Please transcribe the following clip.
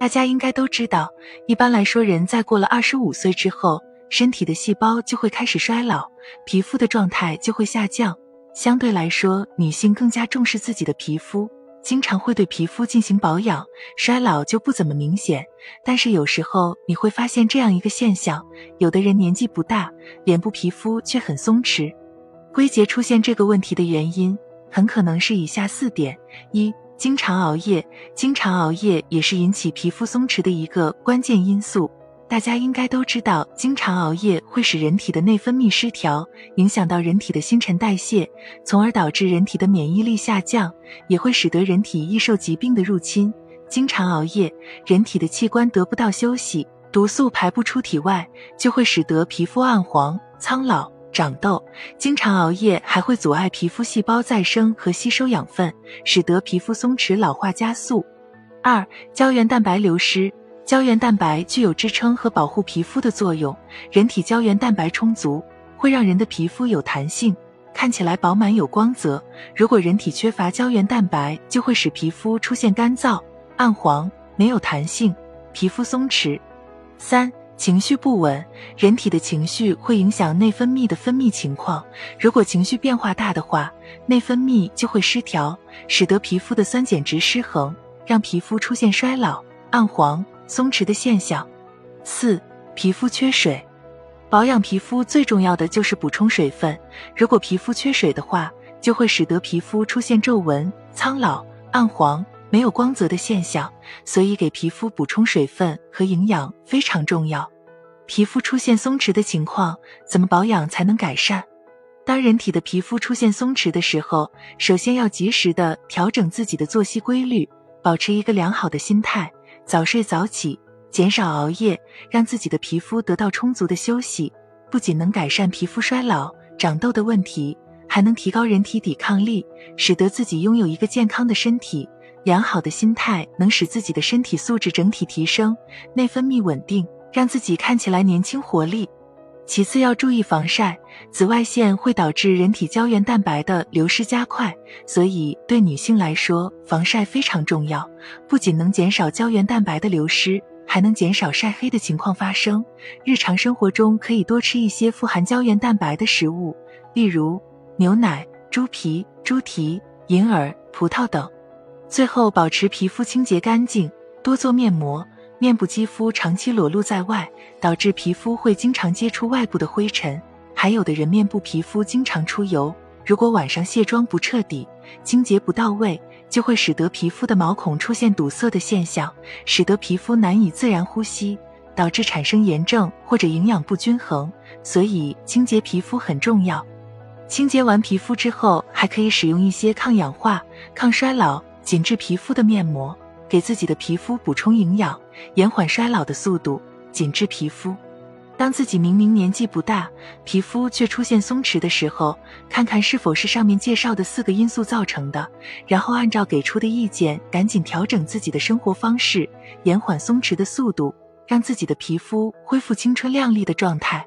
大家应该都知道，一般来说，人在过了二十五岁之后，身体的细胞就会开始衰老，皮肤的状态就会下降。相对来说，女性更加重视自己的皮肤，经常会对皮肤进行保养，衰老就不怎么明显。但是有时候你会发现这样一个现象：有的人年纪不大，脸部皮肤却很松弛。归结出现这个问题的原因，很可能是以下四点：一。经常熬夜，经常熬夜也是引起皮肤松弛的一个关键因素。大家应该都知道，经常熬夜会使人体的内分泌失调，影响到人体的新陈代谢，从而导致人体的免疫力下降，也会使得人体易受疾病的入侵。经常熬夜，人体的器官得不到休息，毒素排不出体外，就会使得皮肤暗黄、苍老。长痘，经常熬夜还会阻碍皮肤细胞再生和吸收养分，使得皮肤松弛老化加速。二、胶原蛋白流失。胶原蛋白具有支撑和保护皮肤的作用，人体胶原蛋白充足，会让人的皮肤有弹性，看起来饱满有光泽。如果人体缺乏胶原蛋白，就会使皮肤出现干燥、暗黄、没有弹性，皮肤松弛。三。情绪不稳，人体的情绪会影响内分泌的分泌情况。如果情绪变化大的话，内分泌就会失调，使得皮肤的酸碱值失衡，让皮肤出现衰老、暗黄、松弛的现象。四、皮肤缺水，保养皮肤最重要的就是补充水分。如果皮肤缺水的话，就会使得皮肤出现皱纹、苍老、暗黄。没有光泽的现象，所以给皮肤补充水分和营养非常重要。皮肤出现松弛的情况，怎么保养才能改善？当人体的皮肤出现松弛的时候，首先要及时的调整自己的作息规律，保持一个良好的心态，早睡早起，减少熬夜，让自己的皮肤得到充足的休息，不仅能改善皮肤衰老、长痘的问题，还能提高人体抵抗力，使得自己拥有一个健康的身体。良好的心态能使自己的身体素质整体提升，内分泌稳定，让自己看起来年轻活力。其次要注意防晒，紫外线会导致人体胶原蛋白的流失加快，所以对女性来说，防晒非常重要。不仅能减少胶原蛋白的流失，还能减少晒黑的情况发生。日常生活中可以多吃一些富含胶原蛋白的食物，例如牛奶、猪皮、猪蹄、银耳、葡萄等。最后，保持皮肤清洁干净，多做面膜。面部肌肤长期裸露在外，导致皮肤会经常接触外部的灰尘。还有的人面部皮肤经常出油，如果晚上卸妆不彻底，清洁不到位，就会使得皮肤的毛孔出现堵塞的现象，使得皮肤难以自然呼吸，导致产生炎症或者营养不均衡。所以，清洁皮肤很重要。清洁完皮肤之后，还可以使用一些抗氧化、抗衰老。紧致皮肤的面膜，给自己的皮肤补充营养，延缓衰老的速度，紧致皮肤。当自己明明年纪不大，皮肤却出现松弛的时候，看看是否是上面介绍的四个因素造成的，然后按照给出的意见，赶紧调整自己的生活方式，延缓松弛的速度，让自己的皮肤恢复青春靓丽的状态。